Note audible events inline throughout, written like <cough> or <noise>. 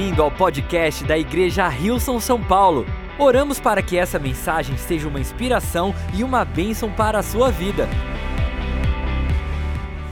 bem-vindo ao podcast da Igreja Rilson São Paulo. Oramos para que essa mensagem seja uma inspiração e uma bênção para a sua vida.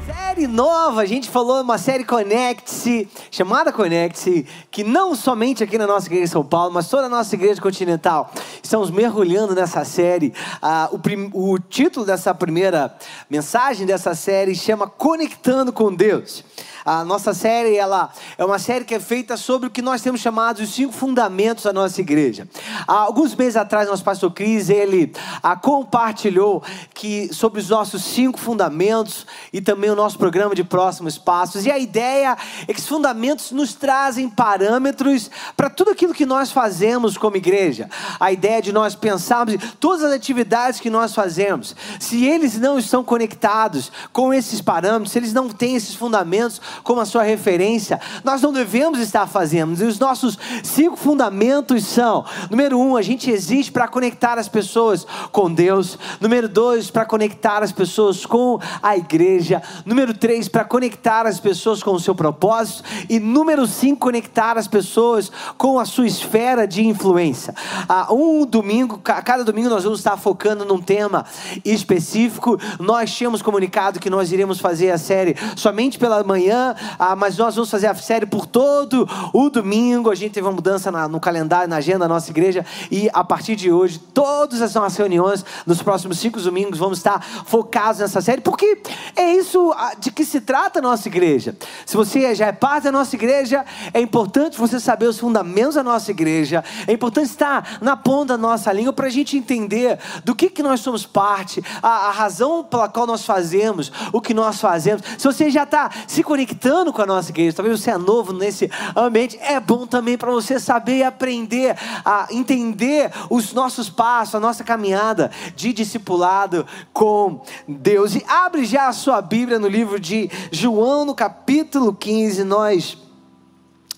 Série nova, a gente falou uma série Conecte-se, chamada Conecte-se, que não somente aqui na nossa igreja São Paulo, mas toda a nossa igreja continental, estamos mergulhando nessa série. Ah, o, prim, o título dessa primeira mensagem dessa série chama Conectando com Deus. A nossa série ela é uma série que é feita sobre o que nós temos chamado os cinco fundamentos da nossa igreja. Há alguns meses atrás, nosso pastor Cris, ele a, compartilhou que sobre os nossos cinco fundamentos e também o nosso programa de próximos passos. E a ideia é que os fundamentos nos trazem parâmetros para tudo aquilo que nós fazemos como igreja. A ideia de nós pensarmos em todas as atividades que nós fazemos, se eles não estão conectados com esses parâmetros, se eles não têm esses fundamentos, como a sua referência, nós não devemos estar fazendo. E os nossos cinco fundamentos são: número um, a gente existe para conectar as pessoas com Deus. Número dois, para conectar as pessoas com a igreja. Número três, para conectar as pessoas com o seu propósito. E número cinco, conectar as pessoas com a sua esfera de influência. Ah, um domingo, cada domingo nós vamos estar focando num tema específico. Nós tínhamos comunicado que nós iremos fazer a série somente pela manhã ah, mas nós vamos fazer a série por todo o domingo. A gente teve uma mudança na, no calendário, na agenda da nossa igreja, e a partir de hoje, todas as nossas reuniões, nos próximos cinco domingos, vamos estar focados nessa série, porque é isso ah, de que se trata a nossa igreja. Se você já é parte da nossa igreja, é importante você saber os fundamentos da nossa igreja, é importante estar na ponta da nossa língua para a gente entender do que, que nós somos parte, a, a razão pela qual nós fazemos o que nós fazemos. Se você já está se conectando, conectando com a nossa igreja, talvez você é novo nesse ambiente, é bom também para você saber e aprender a entender os nossos passos, a nossa caminhada de discipulado com Deus. E abre já a sua Bíblia no livro de João, no capítulo 15, nós.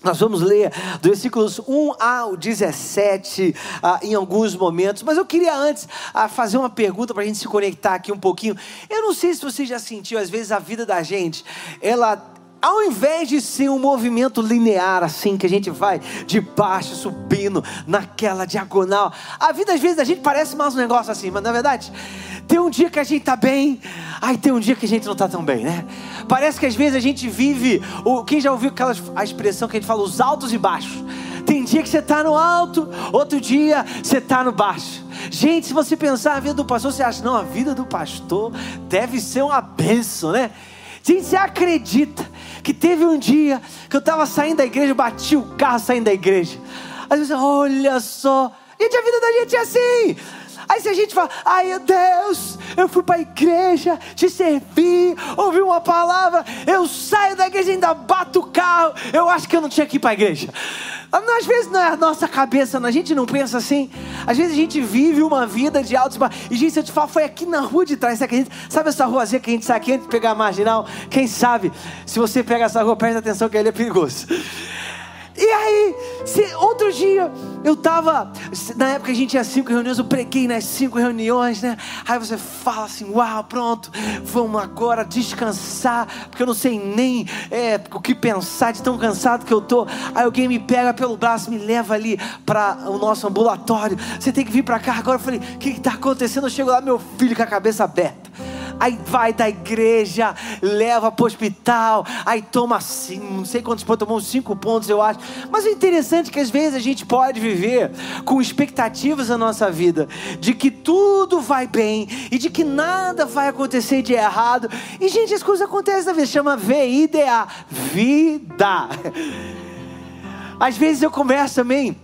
Nós vamos ler dos versículos 1 ao 17 ah, em alguns momentos, mas eu queria antes ah, fazer uma pergunta para a gente se conectar aqui um pouquinho. Eu não sei se você já sentiu, às vezes a vida da gente, ela ao invés de ser um movimento linear, assim, que a gente vai de baixo subindo naquela diagonal, a vida às vezes a gente parece mais um negócio assim, mas na verdade, tem um dia que a gente está bem, aí tem um dia que a gente não está tão bem, né? Parece que às vezes a gente vive, o, quem já ouviu aquela a expressão que a gente fala, os altos e baixos. Tem dia que você está no alto, outro dia você está no baixo. Gente, se você pensar a vida do pastor, você acha, não, a vida do pastor deve ser uma benção, né? Gente, você acredita que teve um dia que eu estava saindo da igreja, bati o carro saindo da igreja. Às vezes, olha só, gente, a vida da gente é assim. Aí se a gente fala, ai Deus, eu fui para a igreja, te servi, ouvi uma palavra, eu saio da igreja e ainda bato o carro, eu acho que eu não tinha que ir para a igreja. Às vezes não é a nossa cabeça, a gente não pensa assim. Às vezes a gente vive uma vida de altos e gente, se eu te falo, foi aqui na rua de trás, sabe, sabe essa ruazinha que a gente sai aqui antes de pegar a marginal? Quem sabe, se você pega essa rua, presta atenção que ele é perigoso. E aí, se, outro dia, eu estava, na época a gente tinha cinco reuniões, eu preguei nas cinco reuniões, né? Aí você fala assim: Uau, pronto, vamos agora descansar, porque eu não sei nem é, o que pensar de tão cansado que eu tô. Aí alguém me pega pelo braço, me leva ali para o nosso ambulatório. Você tem que vir para cá agora. Eu falei: O que está acontecendo? Eu chego lá, meu filho com a cabeça aberta aí vai da igreja, leva para o hospital, aí toma assim, não sei quantos pontos, tomou cinco pontos, eu acho. Mas o interessante é que às vezes a gente pode viver com expectativas na nossa vida, de que tudo vai bem e de que nada vai acontecer de errado. E, gente, as coisas acontecem na vida, chama VIDA, vida. Às vezes eu converso também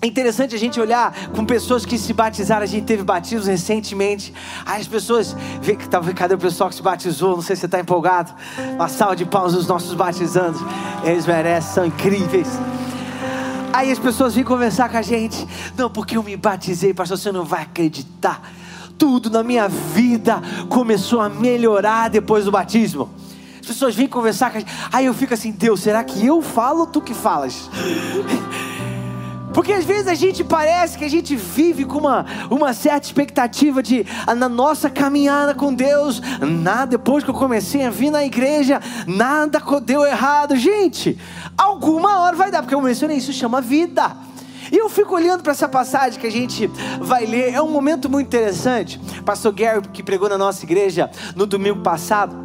é interessante a gente olhar com pessoas que se batizaram. A gente teve batismos recentemente. Aí as pessoas. Vê que tá, cadê o pessoal que se batizou? Não sei se você está empolgado. Uma salva de palmas dos nossos batizandos. Eles merecem, são incríveis. Aí as pessoas vêm conversar com a gente. Não, porque eu me batizei, pastor, você não vai acreditar. Tudo na minha vida começou a melhorar depois do batismo. As pessoas vêm conversar com a gente. Aí eu fico assim, Deus, será que eu falo ou tu que falas? Porque às vezes a gente parece que a gente vive com uma, uma certa expectativa de, ah, na nossa caminhada com Deus, nada, depois que eu comecei a vir na igreja, nada deu errado. Gente, alguma hora vai dar, porque eu mencionei isso, chama vida. E eu fico olhando para essa passagem que a gente vai ler, é um momento muito interessante. Pastor Gary, que pregou na nossa igreja no domingo passado,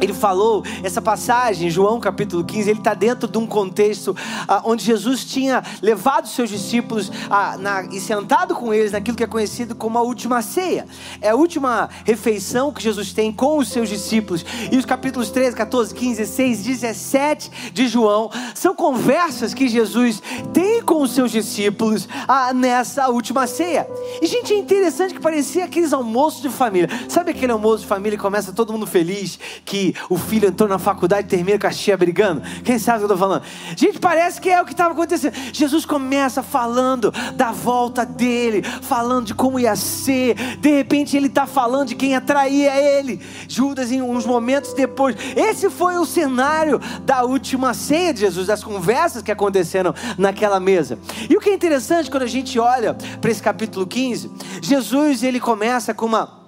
ele falou essa passagem, João capítulo 15, ele está dentro de um contexto ah, onde Jesus tinha levado seus discípulos ah, na, e sentado com eles naquilo que é conhecido como a última ceia. É a última refeição que Jesus tem com os seus discípulos. E os capítulos 13, 14, 15, 16, 17 de João são conversas que Jesus tem com os seus discípulos ah, nessa última ceia. E, gente, é interessante que parecia aqueles almoços de família. Sabe aquele almoço de família que começa todo mundo feliz? Que o filho entrou na faculdade e termina com a tia brigando. Quem sabe o que eu estou falando? Gente, parece que é o que estava acontecendo. Jesus começa falando da volta dele, falando de como ia ser. De repente ele está falando de quem atraía ele. Judas, em uns momentos depois. Esse foi o cenário da última ceia de Jesus, das conversas que aconteceram naquela mesa. E o que é interessante quando a gente olha para esse capítulo 15, Jesus ele começa com uma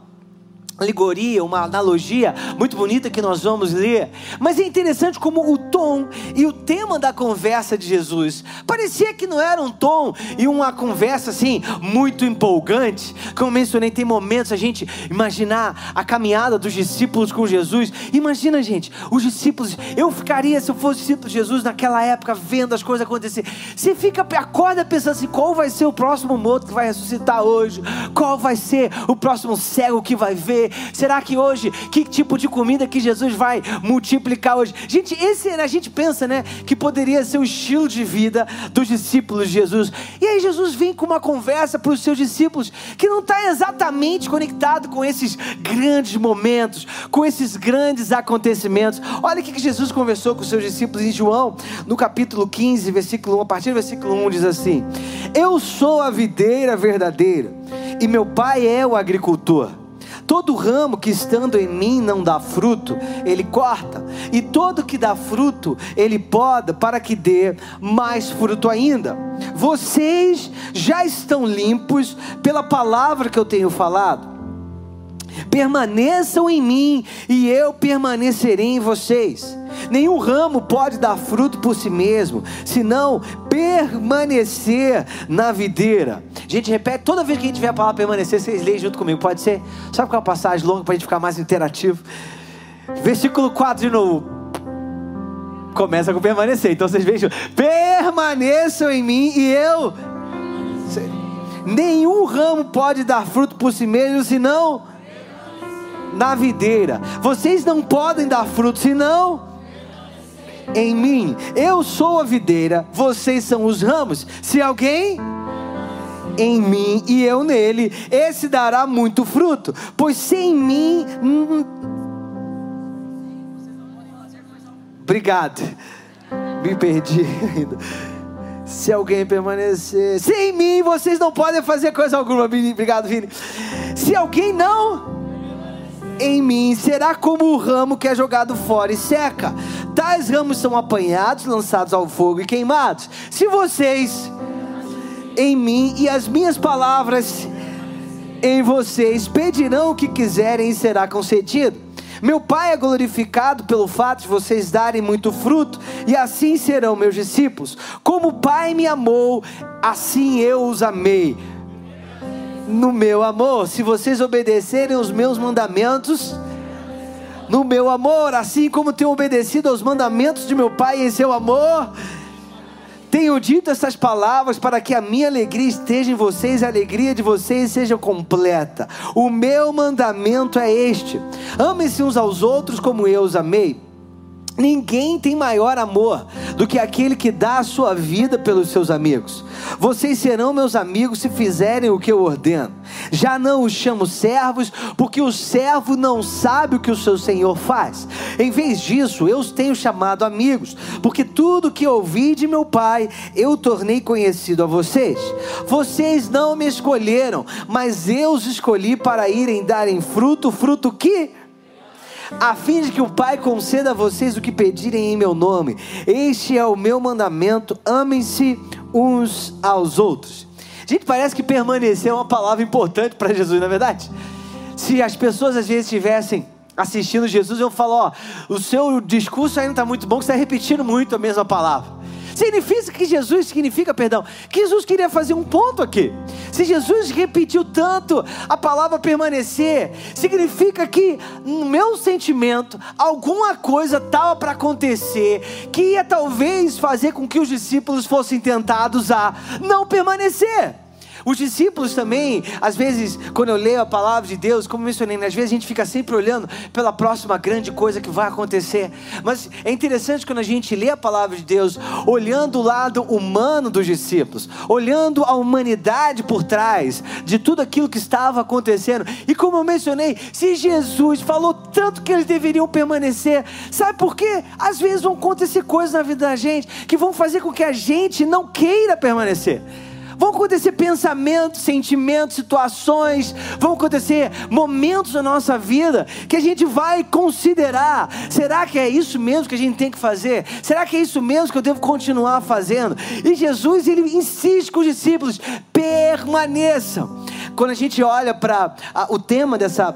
alegoria, uma analogia muito bonita que nós vamos ler. Mas é interessante como o tom e o tema da conversa de Jesus parecia que não era um tom e uma conversa assim muito empolgante. Como mencionei, tem momentos a gente imaginar a caminhada dos discípulos com Jesus. Imagina, gente, os discípulos. Eu ficaria se eu fosse discípulo de Jesus naquela época vendo as coisas acontecer. Você fica acorda pensando assim, qual vai ser o próximo morto que vai ressuscitar hoje? Qual vai ser o próximo cego que vai ver? Será que hoje, que tipo de comida que Jesus vai multiplicar hoje? Gente, esse a gente pensa, né, que poderia ser o estilo de vida dos discípulos de Jesus. E aí Jesus vem com uma conversa para os seus discípulos que não está exatamente conectado com esses grandes momentos, com esses grandes acontecimentos. Olha o que Jesus conversou com os seus discípulos em João, no capítulo 15, versículo 1, a partir do versículo 1 diz assim: Eu sou a videira verdadeira e meu pai é o agricultor. Todo ramo que estando em mim não dá fruto, ele corta, e todo que dá fruto, ele poda para que dê mais fruto ainda. Vocês já estão limpos pela palavra que eu tenho falado. Permaneçam em mim e eu permanecerei em vocês. Nenhum ramo pode dar fruto por si mesmo, senão permanecer na videira. Gente, repete toda vez que a gente vê a palavra permanecer, vocês leem junto comigo, pode ser? Sabe qual é a passagem longa para a gente ficar mais interativo? Versículo 4 de novo. Começa com permanecer, então vocês vejam: permaneçam em mim e eu. Nenhum ramo pode dar fruto por si mesmo, senão na videira. Vocês não podem dar fruto, senão em mim. Eu sou a videira, vocês são os ramos. Se alguém em mim e eu nele, esse dará muito fruto, pois sem mim. Hum, obrigado, me perdi ainda. Se alguém permanecer, sem mim vocês não podem fazer coisa alguma. Obrigado, Vini. Se alguém não em mim será como o ramo que é jogado fora e seca. Tais ramos são apanhados, lançados ao fogo e queimados. Se vocês em mim e as minhas palavras em vocês pedirão o que quiserem e será concedido. Meu Pai é glorificado pelo fato de vocês darem muito fruto, e assim serão meus discípulos. Como o Pai me amou, assim eu os amei no meu amor. Se vocês obedecerem os meus mandamentos, no meu amor, assim como tenho obedecido aos mandamentos de meu Pai em seu amor, tenho dito essas palavras para que a minha alegria esteja em vocês e a alegria de vocês seja completa. O meu mandamento é este: amem-se uns aos outros como eu os amei. Ninguém tem maior amor do que aquele que dá a sua vida pelos seus amigos. Vocês serão meus amigos se fizerem o que eu ordeno. Já não os chamo servos, porque o servo não sabe o que o seu senhor faz. Em vez disso, eu os tenho chamado amigos, porque tudo que ouvi de meu pai eu tornei conhecido a vocês. Vocês não me escolheram, mas eu os escolhi para irem darem fruto, fruto que a fim de que o Pai conceda a vocês o que pedirem em meu nome. Este é o meu mandamento: amem-se uns aos outros. Gente, parece que permanecer é uma palavra importante para Jesus, não é verdade? Se as pessoas às vezes estivessem assistindo Jesus, eu falo, ó, o seu discurso ainda está muito bom, que você está repetindo muito a mesma palavra. Significa que Jesus significa, perdão, que Jesus queria fazer um ponto aqui. Se Jesus repetiu tanto a palavra permanecer, significa que no meu sentimento alguma coisa estava para acontecer que ia talvez fazer com que os discípulos fossem tentados a não permanecer. Os discípulos também, às vezes, quando eu leio a palavra de Deus, como mencionei, né, às vezes a gente fica sempre olhando pela próxima grande coisa que vai acontecer. Mas é interessante quando a gente lê a palavra de Deus, olhando o lado humano dos discípulos, olhando a humanidade por trás de tudo aquilo que estava acontecendo. E como eu mencionei, se Jesus falou tanto que eles deveriam permanecer, sabe por quê? Às vezes vão acontecer coisas na vida da gente que vão fazer com que a gente não queira permanecer. Vão acontecer pensamentos, sentimentos, situações, vão acontecer momentos na nossa vida que a gente vai considerar: será que é isso mesmo que a gente tem que fazer? Será que é isso mesmo que eu devo continuar fazendo? E Jesus, ele insiste com os discípulos: permaneçam. Quando a gente olha para o tema dessa,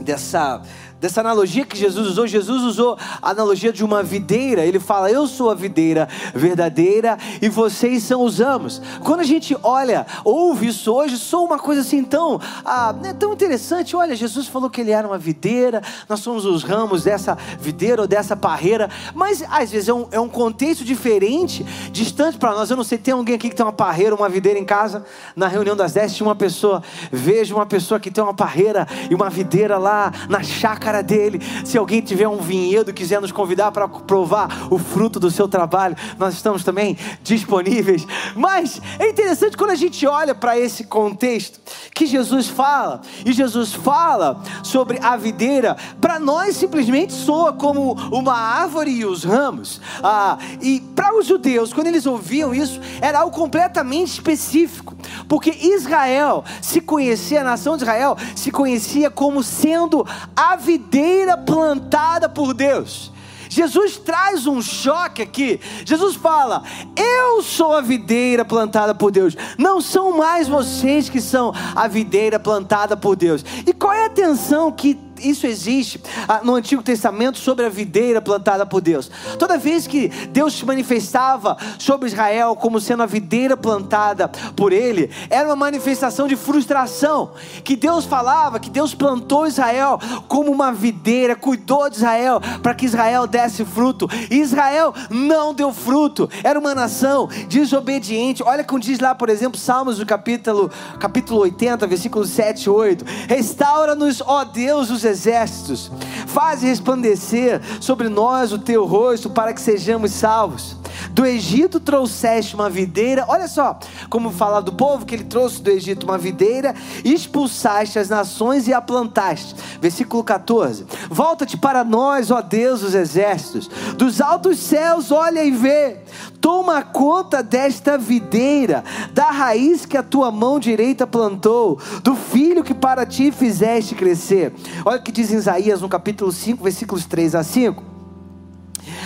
dessa dessa analogia que Jesus usou. Jesus usou a analogia de uma videira. Ele fala: Eu sou a videira verdadeira e vocês são os ramos. Quando a gente olha, ouve isso hoje, sou uma coisa assim tão, ah, é tão interessante. Olha, Jesus falou que ele era uma videira, nós somos os ramos dessa videira ou dessa parreira, mas às vezes é um, é um contexto diferente, distante para nós. Eu não sei, tem alguém aqui que tem uma parreira, uma videira em casa? Na reunião das 10 tinha uma pessoa, vejo uma pessoa que tem uma parreira e uma videira lá na chácara cara dele. Se alguém tiver um vinhedo quiser nos convidar para provar o fruto do seu trabalho, nós estamos também disponíveis. Mas é interessante quando a gente olha para esse contexto que Jesus fala, e Jesus fala sobre a videira, para nós simplesmente soa como uma árvore e os ramos. Ah, e para os judeus, quando eles ouviam isso, era algo completamente específico, porque Israel se conhecia, a nação de Israel se conhecia como sendo a videira videira plantada por Deus. Jesus traz um choque aqui. Jesus fala: Eu sou a videira plantada por Deus. Não são mais vocês que são a videira plantada por Deus. E qual é a atenção que isso existe ah, no Antigo Testamento sobre a videira plantada por Deus. Toda vez que Deus se manifestava sobre Israel como sendo a videira plantada por ele, era uma manifestação de frustração. Que Deus falava que Deus plantou Israel como uma videira, cuidou de Israel para que Israel desse fruto. E Israel não deu fruto. Era uma nação desobediente. Olha como diz lá, por exemplo, Salmos do capítulo, capítulo 80, versículos 7 e 8. Restaura-nos, ó Deus, os exércitos, faz resplandecer sobre nós o teu rosto para que sejamos salvos. Do Egito trouxeste uma videira, olha só como fala do povo que ele trouxe do Egito uma videira, expulsaste as nações e a plantaste. Versículo 14: Volta-te para nós, ó Deus dos exércitos, dos altos céus, olha e vê, toma conta desta videira, da raiz que a tua mão direita plantou, do filho que para ti fizeste crescer. Olha o que diz Isaías no capítulo 5, versículos 3 a 5.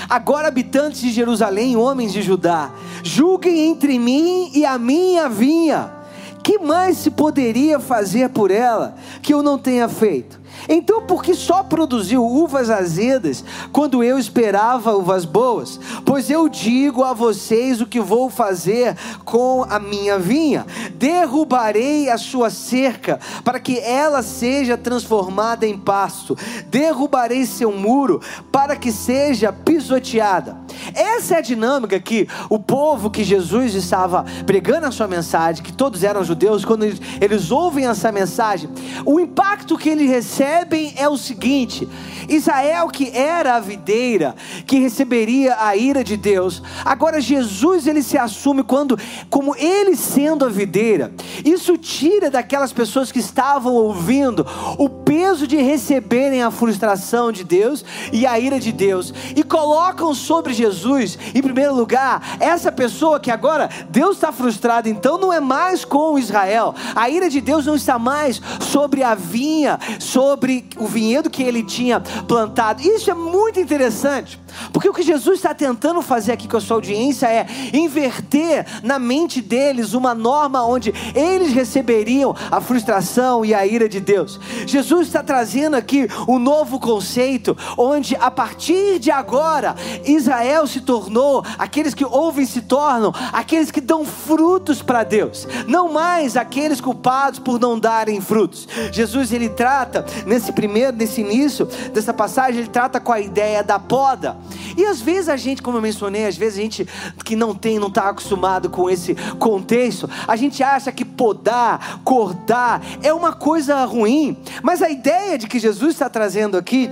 Agora, habitantes de Jerusalém, homens de Judá, julguem entre mim e a minha vinha. Que mais se poderia fazer por ela que eu não tenha feito? Então, por que só produziu uvas azedas quando eu esperava uvas boas? Pois eu digo a vocês o que vou fazer com a minha vinha: derrubarei a sua cerca, para que ela seja transformada em pasto, derrubarei seu muro, para que seja pisoteada. Essa é a dinâmica que o povo que Jesus estava pregando a sua mensagem, que todos eram judeus, quando eles, ouvem essa mensagem, o impacto que eles recebem percebem é o seguinte: Israel, que era a videira, que receberia a ira de Deus, agora Jesus ele se assume quando, como ele sendo a videira, isso tira daquelas pessoas que estavam ouvindo o peso de receberem a frustração de Deus e a ira de Deus, e colocam sobre Jesus em primeiro lugar, essa pessoa que agora Deus está frustrado, então não é mais com Israel. A ira de Deus não está mais sobre a vinha, sobre o vinhedo que ele tinha plantado. Isso é muito interessante. Porque o que Jesus está tentando fazer aqui com a sua audiência é inverter na mente deles uma norma onde eles receberiam a frustração e a ira de Deus. Jesus está trazendo aqui um novo conceito, onde a partir de agora Israel se tornou aqueles que ouvem se tornam aqueles que dão frutos para Deus, não mais aqueles culpados por não darem frutos. Jesus ele trata nesse primeiro, nesse início dessa passagem, ele trata com a ideia da poda. E às vezes a gente, como eu mencionei, às vezes a gente que não tem, não está acostumado com esse contexto, a gente acha que podar, cortar é uma coisa ruim. Mas a ideia de que Jesus está trazendo aqui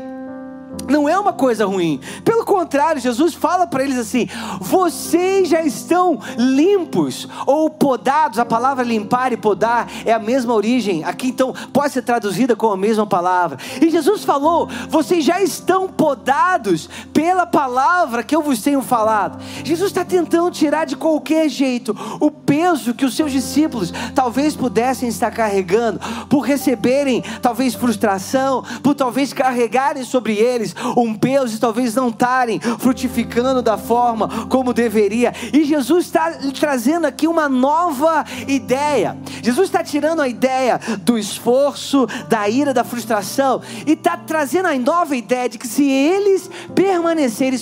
não é uma coisa ruim. Pelo contrário, Jesus fala para eles assim: vocês já estão limpos ou podados. A palavra limpar e podar é a mesma origem. Aqui então pode ser traduzida com a mesma palavra. E Jesus falou: vocês já estão podados pela palavra que eu vos tenho falado. Jesus está tentando tirar de qualquer jeito o peso que os seus discípulos talvez pudessem estar carregando por receberem talvez frustração, por talvez carregarem sobre eles um peso e talvez não estarem frutificando da forma como deveria. E Jesus está trazendo aqui uma nova ideia. Jesus está tirando a ideia do esforço, da ira, da frustração e está trazendo a nova ideia de que se eles permanecerem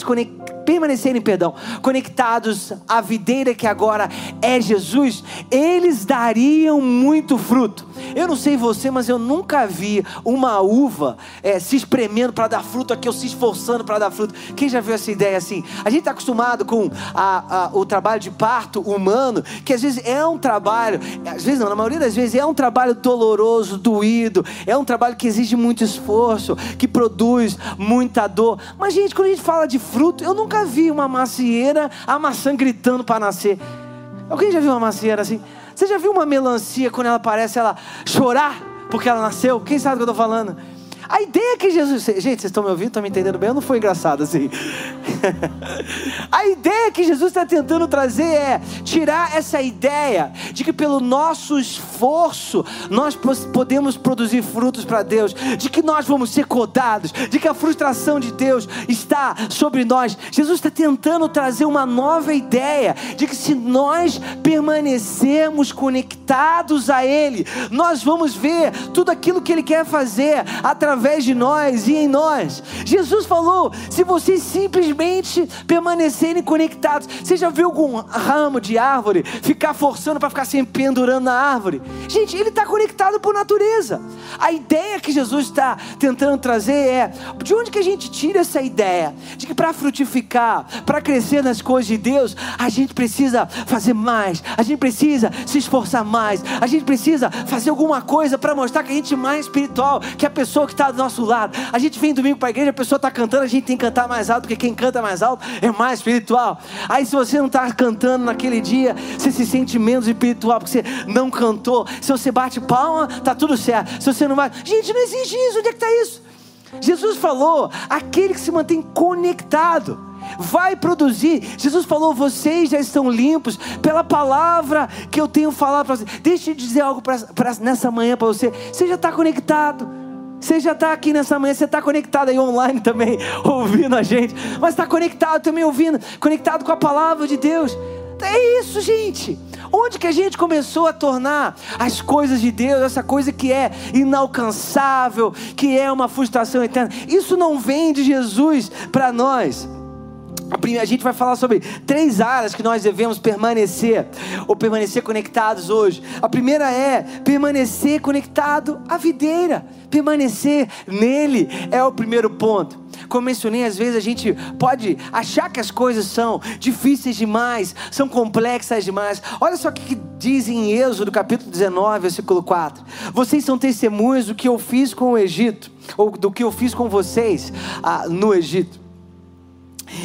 permanecerem, perdão, conectados à videira que agora é Jesus, eles dariam muito fruto. Eu não sei você, mas eu nunca vi uma uva é, se espremendo para dar fruto, aqui ou se esforçando para dar fruto. Quem já viu essa ideia assim? A gente está acostumado com a, a, o trabalho de parto humano, que às vezes é um trabalho, às vezes não, na maioria das vezes é um trabalho doloroso, doído, é um trabalho que exige muito esforço, que produz muita dor. Mas, gente, quando a gente fala de fruto, eu nunca vi uma macieira, a maçã gritando para nascer. Alguém já viu uma macieira assim? Você já viu uma melancia quando ela parece ela chorar porque ela nasceu? Quem sabe do que eu estou falando? A ideia que Jesus. Gente, vocês estão me ouvindo? Estão me entendendo bem? Não foi engraçado assim. <laughs> a ideia que Jesus está tentando trazer é tirar essa ideia de que pelo nosso esforço nós podemos produzir frutos para Deus, de que nós vamos ser codados, de que a frustração de Deus está sobre nós. Jesus está tentando trazer uma nova ideia de que se nós permanecermos conectados a Ele, nós vamos ver tudo aquilo que Ele quer fazer através através de nós e em nós. Jesus falou: se vocês simplesmente permanecerem conectados, você já viu algum ramo de árvore ficar forçando para ficar sempre pendurando na árvore? Gente, ele está conectado por natureza. A ideia que Jesus está tentando trazer é: de onde que a gente tira essa ideia de que para frutificar, para crescer nas coisas de Deus, a gente precisa fazer mais, a gente precisa se esforçar mais, a gente precisa fazer alguma coisa para mostrar que a gente é mais espiritual que a pessoa que está do nosso lado. A gente vem domingo para a igreja, a pessoa está cantando, a gente tem que cantar mais alto, porque quem canta mais alto é mais espiritual. Aí se você não está cantando naquele dia, você se sente menos espiritual, porque você não cantou. Se você bate palma, tá tudo certo. Se você não vai. Gente, não existe isso. Onde é que está isso? Jesus falou: aquele que se mantém conectado vai produzir. Jesus falou: vocês já estão limpos pela palavra que eu tenho falado para vocês. Deixa eu dizer algo pra, pra nessa manhã para você. Você já está conectado. Você já está aqui nessa manhã, você está conectado aí online também, <laughs> ouvindo a gente, mas está conectado também ouvindo, conectado com a palavra de Deus. É isso, gente. Onde que a gente começou a tornar as coisas de Deus, essa coisa que é inalcançável, que é uma frustração eterna? Isso não vem de Jesus para nós. A gente vai falar sobre três áreas que nós devemos permanecer ou permanecer conectados hoje. A primeira é permanecer conectado à videira, permanecer nele é o primeiro ponto. Como mencionei, às vezes a gente pode achar que as coisas são difíceis demais, são complexas demais. Olha só o que diz em Êxodo, capítulo 19, versículo 4. Vocês são testemunhas do que eu fiz com o Egito, ou do que eu fiz com vocês ah, no Egito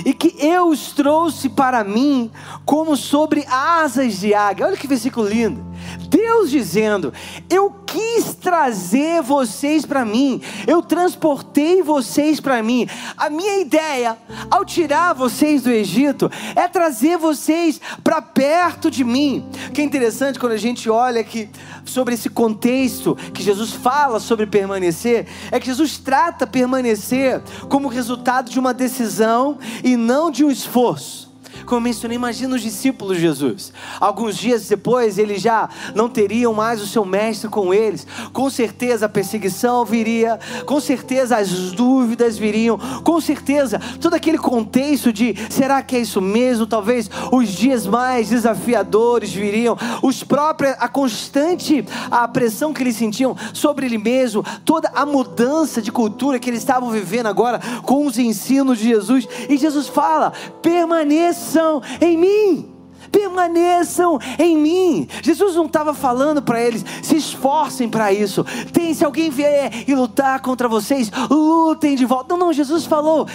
e que eu os trouxe para mim como sobre asas de águia. Olha que versículo lindo. Deus dizendo: Eu quis trazer vocês para mim, eu transportei vocês para mim. A minha ideia, ao tirar vocês do Egito, é trazer vocês para perto de mim. Que é interessante quando a gente olha aqui sobre esse contexto que Jesus fala sobre permanecer, é que Jesus trata permanecer como resultado de uma decisão e não de um esforço. Como eu mencionei, imagina os discípulos de Jesus. Alguns dias depois, eles já não teriam mais o seu mestre com eles. Com certeza a perseguição viria, com certeza as dúvidas viriam, com certeza todo aquele contexto de será que é isso mesmo? Talvez os dias mais desafiadores viriam, os próprios, a constante a pressão que eles sentiam sobre ele mesmo, toda a mudança de cultura que eles estavam vivendo agora com os ensinos de Jesus. E Jesus fala: permaneça permaneçam em mim. Permaneçam em mim. Jesus não estava falando para eles, se esforcem para isso. Tem, se alguém vier e lutar contra vocês, lutem de volta. Não, não, Jesus falou: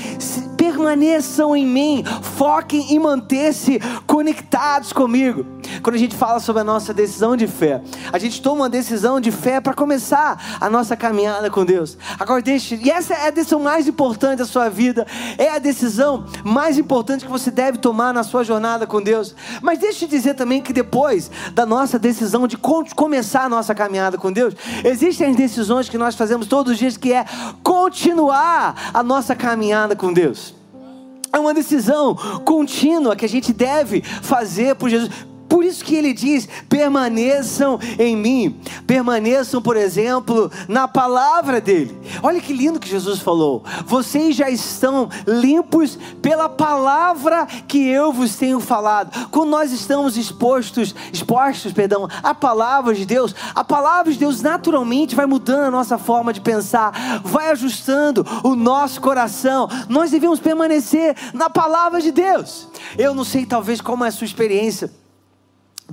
permaneçam em mim, foquem em manter-se conectados comigo. Quando a gente fala sobre a nossa decisão de fé, a gente toma uma decisão de fé para começar a nossa caminhada com Deus. Agora deixe, e essa é a decisão mais importante da sua vida, é a decisão mais importante que você deve tomar na sua jornada com Deus. Mas deixe eu dizer também que depois da nossa decisão de começar a nossa caminhada com Deus, existem as decisões que nós fazemos todos os dias que é continuar a nossa caminhada com Deus. É uma decisão contínua que a gente deve fazer por Jesus. Por isso que ele diz: permaneçam em mim, permaneçam, por exemplo, na palavra dele. Olha que lindo que Jesus falou: vocês já estão limpos pela palavra que eu vos tenho falado. Quando nós estamos expostos, expostos, perdão, à palavra de Deus, a palavra de Deus naturalmente vai mudando a nossa forma de pensar, vai ajustando o nosso coração. Nós devemos permanecer na palavra de Deus. Eu não sei, talvez, como é a sua experiência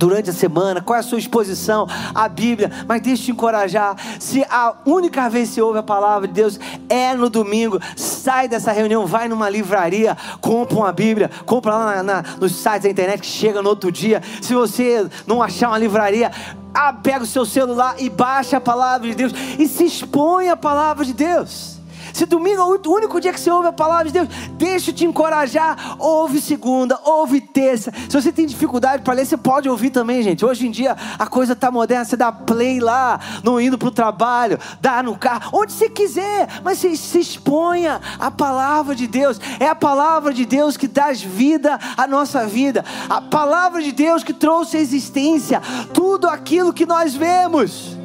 durante a semana, qual é a sua exposição à Bíblia, mas deixa te encorajar. Se a única vez que você ouve a palavra de Deus é no domingo, sai dessa reunião, vai numa livraria, compra uma Bíblia, compra lá na, na, nos sites da internet que chega no outro dia. Se você não achar uma livraria, ah, pega o seu celular e baixa a palavra de Deus e se expõe à palavra de Deus. Se domingo é o único dia que você ouve a palavra de Deus, deixa eu te encorajar. Ouve segunda, ouve terça. Se você tem dificuldade para ler, você pode ouvir também, gente. Hoje em dia a coisa está moderna. Você dá play lá, não indo para o trabalho, dá no carro, onde você quiser. Mas se exponha à palavra de Deus. É a palavra de Deus que dá vida à nossa vida. A palavra de Deus que trouxe a existência tudo aquilo que nós vemos.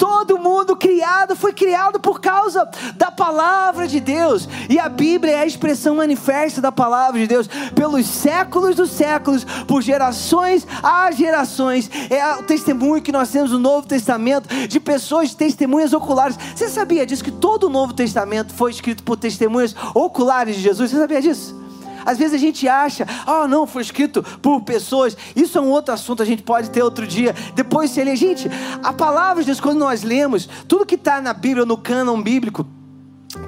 Todo mundo criado foi criado por causa da palavra de Deus. E a Bíblia é a expressão manifesta da palavra de Deus pelos séculos dos séculos, por gerações a gerações. É o testemunho que nós temos no Novo Testamento de pessoas testemunhas oculares. Você sabia disso que todo o Novo Testamento foi escrito por testemunhas oculares de Jesus? Você sabia disso? Às vezes a gente acha, ah, oh, não, foi escrito por pessoas. Isso é um outro assunto, a gente pode ter outro dia. Depois se lê. Gente, a palavra de Deus, quando nós lemos, tudo que está na Bíblia, no cânon bíblico,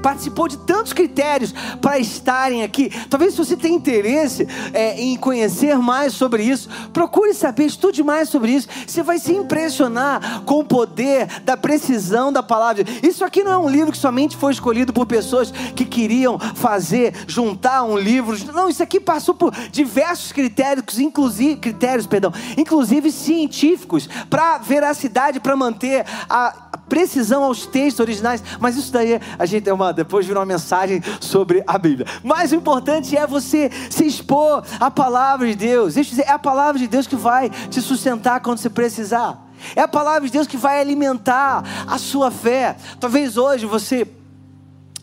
participou de tantos critérios para estarem aqui. Talvez se você tenha interesse é, em conhecer mais sobre isso, procure saber, estude mais sobre isso. Você vai se impressionar com o poder da precisão da palavra. Isso aqui não é um livro que somente foi escolhido por pessoas que queriam fazer, juntar um livro. Não, isso aqui passou por diversos critérios, inclusive critérios, perdão, inclusive científicos, para veracidade, para manter a precisão aos textos originais. Mas isso daí a gente é uma, depois virou uma mensagem sobre a Bíblia. Mas o importante é você se expor à palavra de Deus. Deixa eu dizer, é a palavra de Deus que vai te sustentar quando você precisar. É a palavra de Deus que vai alimentar a sua fé. Talvez hoje você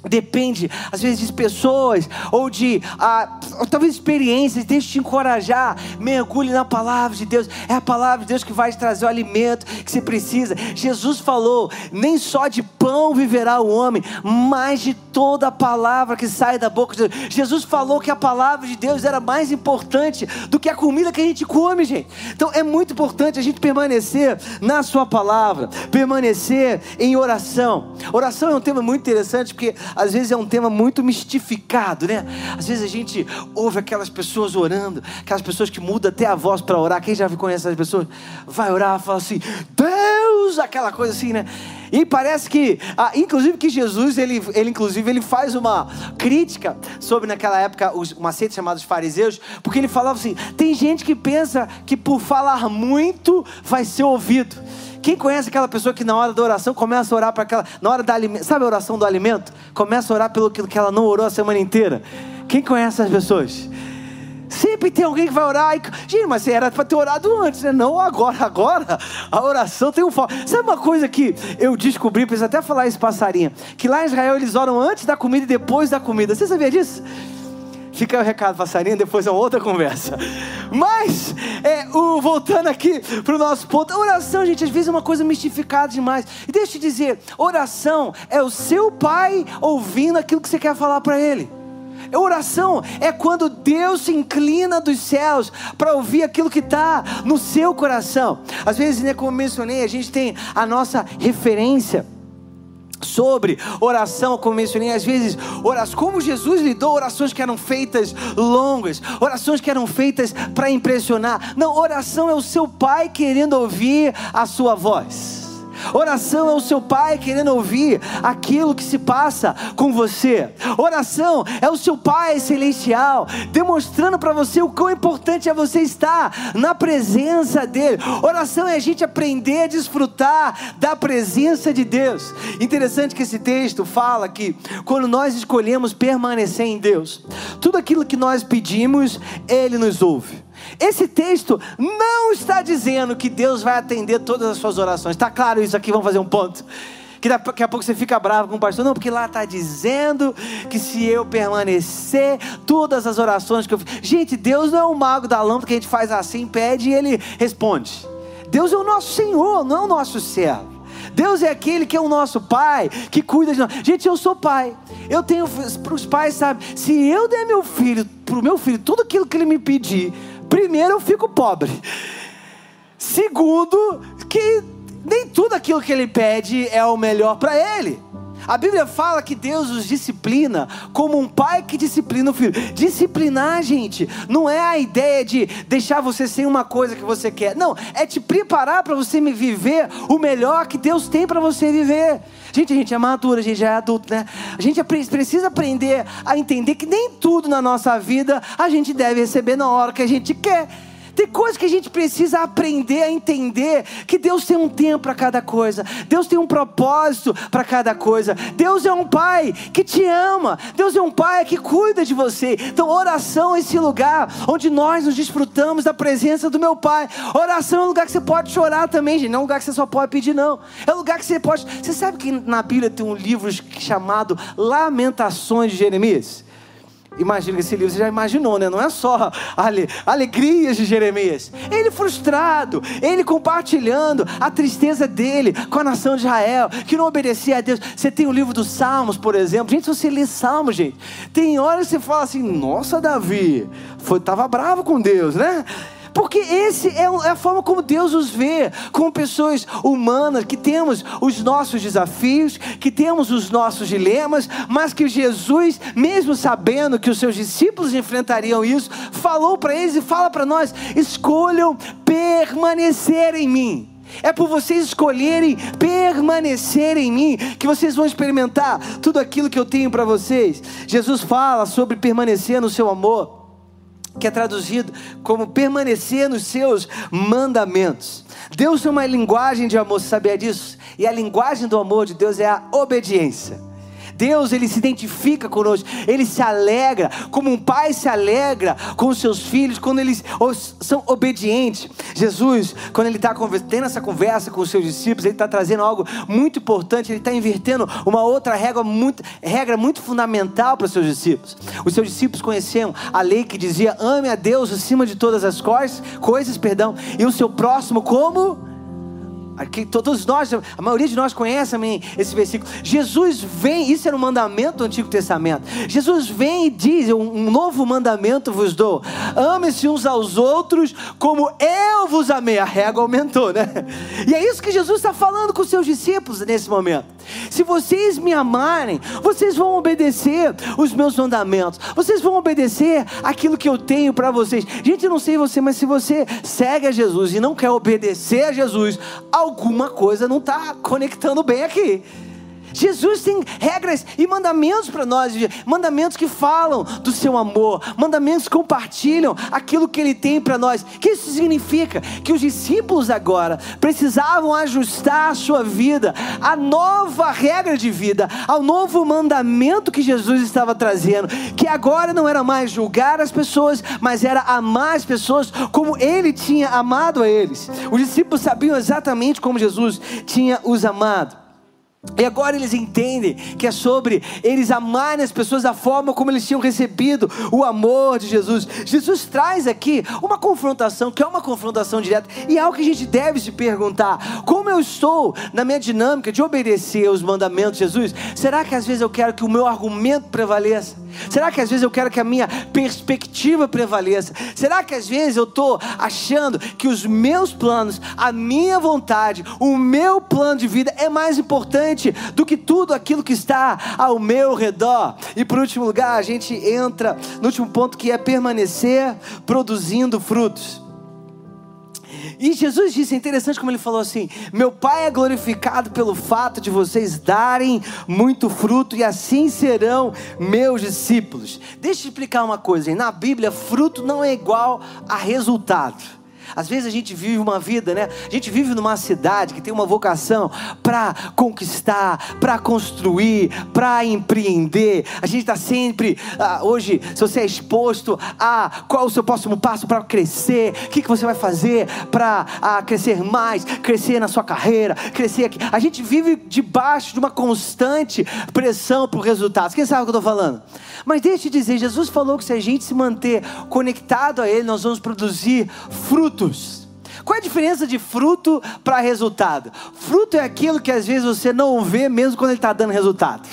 Depende, às vezes, de pessoas ou de ah, ou talvez experiências. Deixa eu te encorajar. Mergulhe na palavra de Deus. É a palavra de Deus que vai te trazer o alimento que você precisa. Jesus falou: nem só de pão viverá o homem, mas de toda a palavra que sai da boca de Deus. Jesus falou que a palavra de Deus era mais importante do que a comida que a gente come, gente. Então é muito importante a gente permanecer na Sua palavra, permanecer em oração. Oração é um tema muito interessante porque às vezes é um tema muito mistificado, né? Às vezes a gente ouve aquelas pessoas orando, aquelas pessoas que mudam até a voz para orar. Quem já conhece essas pessoas? Vai orar, fala assim: Deus, aquela coisa assim, né? E parece que, ah, inclusive que Jesus, ele, ele inclusive ele faz uma crítica sobre naquela época os, uma seita chamada os fariseus, porque ele falava assim: tem gente que pensa que por falar muito vai ser ouvido. Quem conhece aquela pessoa que na hora da oração começa a orar para aquela, na hora da alimento, sabe a oração do alimento? Começa a orar pelo que ela não orou a semana inteira. Quem conhece essas pessoas? Sempre tem alguém que vai orar. E... Gente, mas era para ter orado antes, né? Não agora. Agora a oração tem um foco. Sabe uma coisa que eu descobri, preciso até falar esse passarinho, que lá em Israel eles oram antes da comida e depois da comida. Você sabia disso? Fica o recado, passarinho, depois é uma outra conversa. Mas, é, o, voltando aqui para o nosso ponto, oração, gente, às vezes é uma coisa mistificada demais. E deixa eu te dizer, oração é o seu pai ouvindo aquilo que você quer falar para ele. Oração é quando Deus se inclina dos céus para ouvir aquilo que está no seu coração. Às vezes, né, como mencionei, a gente tem a nossa referência sobre oração, como mencionei, às vezes, orações, como Jesus lidou, orações que eram feitas longas, orações que eram feitas para impressionar. Não, oração é o seu pai querendo ouvir a sua voz. Oração é o seu pai querendo ouvir aquilo que se passa com você. Oração é o seu pai celestial demonstrando para você o quão importante é você estar na presença dele. Oração é a gente aprender a desfrutar da presença de Deus. Interessante que esse texto fala que quando nós escolhemos permanecer em Deus, tudo aquilo que nós pedimos, ele nos ouve. Esse texto não está dizendo que Deus vai atender todas as suas orações. Está claro isso aqui? Vamos fazer um ponto. Que daqui a pouco você fica bravo com o pastor. Não, porque lá está dizendo que se eu permanecer, todas as orações que eu fiz. Gente, Deus não é o mago da lâmpada que a gente faz assim, pede e ele responde. Deus é o nosso Senhor, não é o nosso servo. Deus é aquele que é o nosso pai, que cuida de nós. Gente, eu sou pai. Eu tenho para os pais, sabe? Se eu der meu filho, para o meu filho, tudo aquilo que ele me pedir, Primeiro, eu fico pobre. Segundo, que nem tudo aquilo que ele pede é o melhor para ele. A Bíblia fala que Deus os disciplina como um pai que disciplina o filho. Disciplinar, gente, não é a ideia de deixar você sem uma coisa que você quer. Não, é te preparar para você viver o melhor que Deus tem para você viver. Gente, a gente é madura, a gente já é adulto, né? A gente precisa aprender a entender que nem tudo na nossa vida a gente deve receber na hora que a gente quer. Tem coisas que a gente precisa aprender a entender que Deus tem um tempo para cada coisa. Deus tem um propósito para cada coisa. Deus é um pai que te ama. Deus é um pai que cuida de você. Então, oração é esse lugar onde nós nos desfrutamos da presença do meu pai. Oração é um lugar que você pode chorar também, gente. Não é um lugar que você só pode pedir, não. É um lugar que você pode. Você sabe que na Bíblia tem um livro chamado Lamentações de Jeremias? Imagina que esse livro você já imaginou, né? Não é só ale, alegrias de Jeremias. Ele frustrado, ele compartilhando a tristeza dele com a nação de Israel, que não obedecia a Deus. Você tem o livro dos Salmos, por exemplo. Gente, se você lê Salmos, gente, tem horas que você fala assim: Nossa, Davi, foi, tava bravo com Deus, né? Porque esse é, é a forma como Deus os vê, como pessoas humanas, que temos os nossos desafios, que temos os nossos dilemas, mas que Jesus, mesmo sabendo que os seus discípulos enfrentariam isso, falou para eles e fala para nós: escolham permanecer em mim. É por vocês escolherem permanecer em mim que vocês vão experimentar tudo aquilo que eu tenho para vocês. Jesus fala sobre permanecer no seu amor que é traduzido como permanecer nos seus mandamentos. Deus tem uma linguagem de amor, você sabia disso? E a linguagem do amor de Deus é a obediência. Deus, ele se identifica conosco, ele se alegra, como um pai se alegra com seus filhos quando eles são obedientes. Jesus, quando ele está tendo essa conversa com os seus discípulos, ele está trazendo algo muito importante, ele está invertendo uma outra regra muito, regra muito fundamental para os seus discípulos. Os seus discípulos conheciam a lei que dizia: ame a Deus acima de todas as coisas, coisas, perdão, e o seu próximo como Aqui, todos nós, a maioria de nós conhece amém, esse versículo. Jesus vem, isso era um mandamento do Antigo Testamento. Jesus vem e diz: Um novo mandamento vos dou. Ame-se uns aos outros como eu vos amei. A régua aumentou, né? E é isso que Jesus está falando com os seus discípulos nesse momento. Se vocês me amarem, vocês vão obedecer os meus mandamentos, vocês vão obedecer aquilo que eu tenho para vocês. Gente, eu não sei você, mas se você segue a Jesus e não quer obedecer a Jesus, alguma coisa não está conectando bem aqui. Jesus tem regras e mandamentos para nós, mandamentos que falam do seu amor, mandamentos que compartilham aquilo que ele tem para nós. O que isso significa? Que os discípulos agora precisavam ajustar a sua vida à nova regra de vida, ao novo mandamento que Jesus estava trazendo, que agora não era mais julgar as pessoas, mas era amar as pessoas como ele tinha amado a eles. Os discípulos sabiam exatamente como Jesus tinha os amado. E agora eles entendem que é sobre eles amarem as pessoas da forma como eles tinham recebido o amor de Jesus. Jesus traz aqui uma confrontação, que é uma confrontação direta, e é algo que a gente deve se perguntar: como eu estou na minha dinâmica de obedecer os mandamentos de Jesus? Será que às vezes eu quero que o meu argumento prevaleça? Será que às vezes eu quero que a minha perspectiva prevaleça? Será que às vezes eu estou achando que os meus planos, a minha vontade, o meu plano de vida é mais importante? Importante do que tudo aquilo que está ao meu redor. E por último lugar, a gente entra no último ponto que é permanecer produzindo frutos. E Jesus disse, é interessante como ele falou assim: Meu Pai é glorificado pelo fato de vocês darem muito fruto, e assim serão meus discípulos. Deixa eu explicar uma coisa: hein? na Bíblia, fruto não é igual a resultado. Às vezes a gente vive uma vida, né? A gente vive numa cidade que tem uma vocação para conquistar, para construir, para empreender. A gente está sempre, ah, hoje, se você é exposto a qual o seu próximo passo para crescer, o que, que você vai fazer para ah, crescer mais, crescer na sua carreira, crescer aqui. A gente vive debaixo de uma constante pressão por resultados. Quem sabe o que eu estou falando? Mas deixa eu dizer, Jesus falou que se a gente se manter conectado a Ele, nós vamos produzir frutos. Qual é a diferença de fruto para resultado? Fruto é aquilo que às vezes você não vê, mesmo quando ele está dando resultado.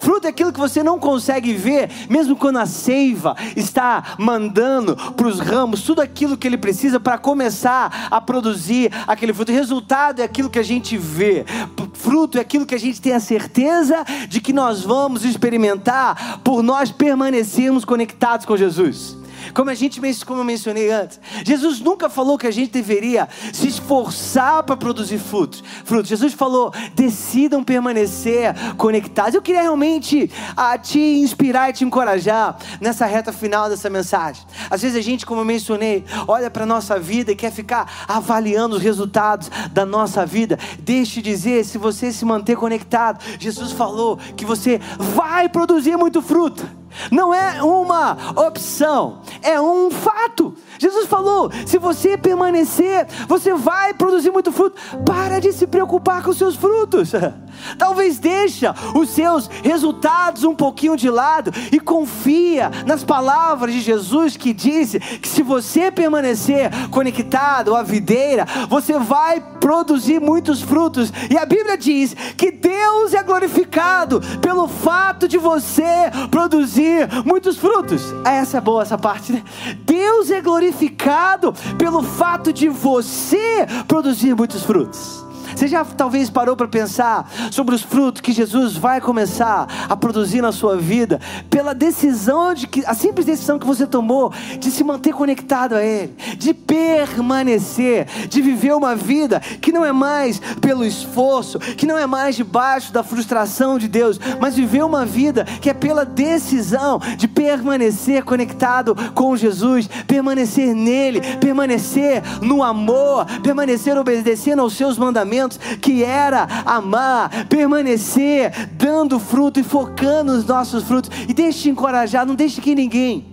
Fruto é aquilo que você não consegue ver, mesmo quando a seiva está mandando para os ramos tudo aquilo que ele precisa para começar a produzir aquele fruto. Resultado é aquilo que a gente vê. Fruto é aquilo que a gente tem a certeza de que nós vamos experimentar por nós permanecermos conectados com Jesus. Como a gente como eu mencionei antes, Jesus nunca falou que a gente deveria se esforçar para produzir frutos. Frutos. Jesus falou: decidam permanecer conectados. Eu queria realmente a, ah, te inspirar e te encorajar nessa reta final dessa mensagem. Às vezes a gente, como eu mencionei, olha para a nossa vida e quer ficar avaliando os resultados da nossa vida. Deixe dizer, se você se manter conectado, Jesus falou que você vai produzir muito fruto. Não é uma opção, é um fato. Jesus falou: se você permanecer, você vai produzir muito fruto. Para de se preocupar com os seus frutos. <laughs> Talvez deixa os seus resultados um pouquinho de lado e confia nas palavras de Jesus que disse que se você permanecer conectado à videira, você vai produzir muitos frutos. E a Bíblia diz que Deus é glorificado pelo fato de você produzir muitos frutos. Essa é boa essa parte, né? Deus é glorificado pelo fato de você produzir muitos frutos. Você já talvez parou para pensar sobre os frutos que Jesus vai começar a produzir na sua vida pela decisão de que a simples decisão que você tomou de se manter conectado a Ele, de permanecer, de viver uma vida que não é mais pelo esforço, que não é mais debaixo da frustração de Deus, mas viver uma vida que é pela decisão de permanecer conectado com Jesus, permanecer nele, permanecer no amor, permanecer obedecendo aos seus mandamentos que era amar, permanecer, dando fruto e focando nos nossos frutos. E deixe te encorajar, não deixe que ninguém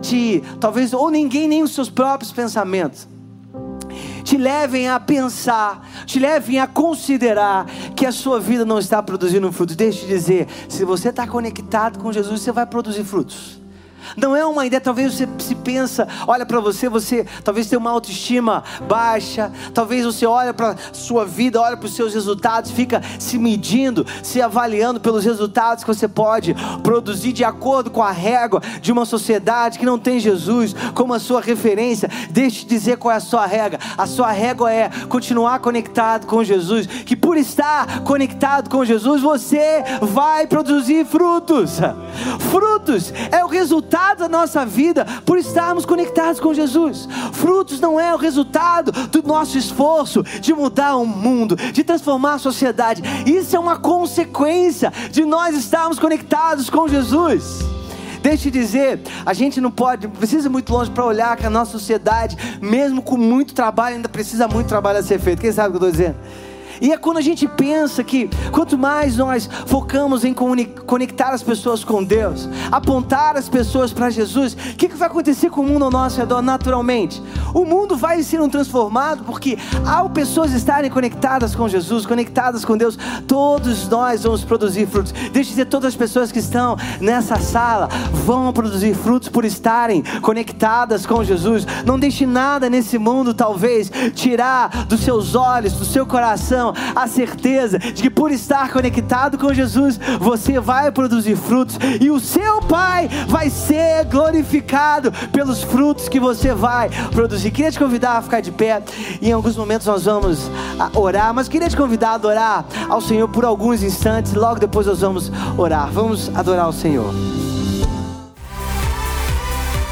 te, talvez, ou ninguém, nem os seus próprios pensamentos, te levem a pensar, te levem a considerar que a sua vida não está produzindo frutos. Deixe te dizer, se você está conectado com Jesus, você vai produzir frutos. Não é uma ideia, talvez você se pensa, olha para você, você talvez tenha uma autoestima baixa, talvez você olha para sua vida, olha para os seus resultados, fica se medindo, se avaliando pelos resultados que você pode produzir de acordo com a régua de uma sociedade que não tem Jesus como a sua referência. Deixe eu dizer qual é a sua régua. A sua régua é continuar conectado com Jesus, que por estar conectado com Jesus, você vai produzir frutos. Frutos é o resultado resultado da nossa vida por estarmos conectados com Jesus. Frutos não é o resultado do nosso esforço de mudar o mundo, de transformar a sociedade. Isso é uma consequência de nós estarmos conectados com Jesus. Deixa eu dizer, a gente não pode, precisa ir muito longe para olhar que a nossa sociedade, mesmo com muito trabalho, ainda precisa muito trabalho a ser feito. Quem sabe o que eu estou dizendo? E é quando a gente pensa que quanto mais nós focamos em conectar as pessoas com Deus, apontar as pessoas para Jesus, o que, que vai acontecer com o mundo ao nosso redor naturalmente? O mundo vai sendo transformado porque ao pessoas estarem conectadas com Jesus, conectadas com Deus, todos nós vamos produzir frutos. Deixa eu dizer, todas as pessoas que estão nessa sala vão produzir frutos por estarem conectadas com Jesus. Não deixe nada nesse mundo, talvez, tirar dos seus olhos, do seu coração a certeza de que por estar conectado com Jesus, você vai produzir frutos e o seu Pai vai ser glorificado pelos frutos que você vai produzir. Queria te convidar a ficar de pé e em alguns momentos nós vamos ah, orar, mas queria te convidar a adorar ao Senhor por alguns instantes, logo depois nós vamos orar. Vamos adorar o Senhor.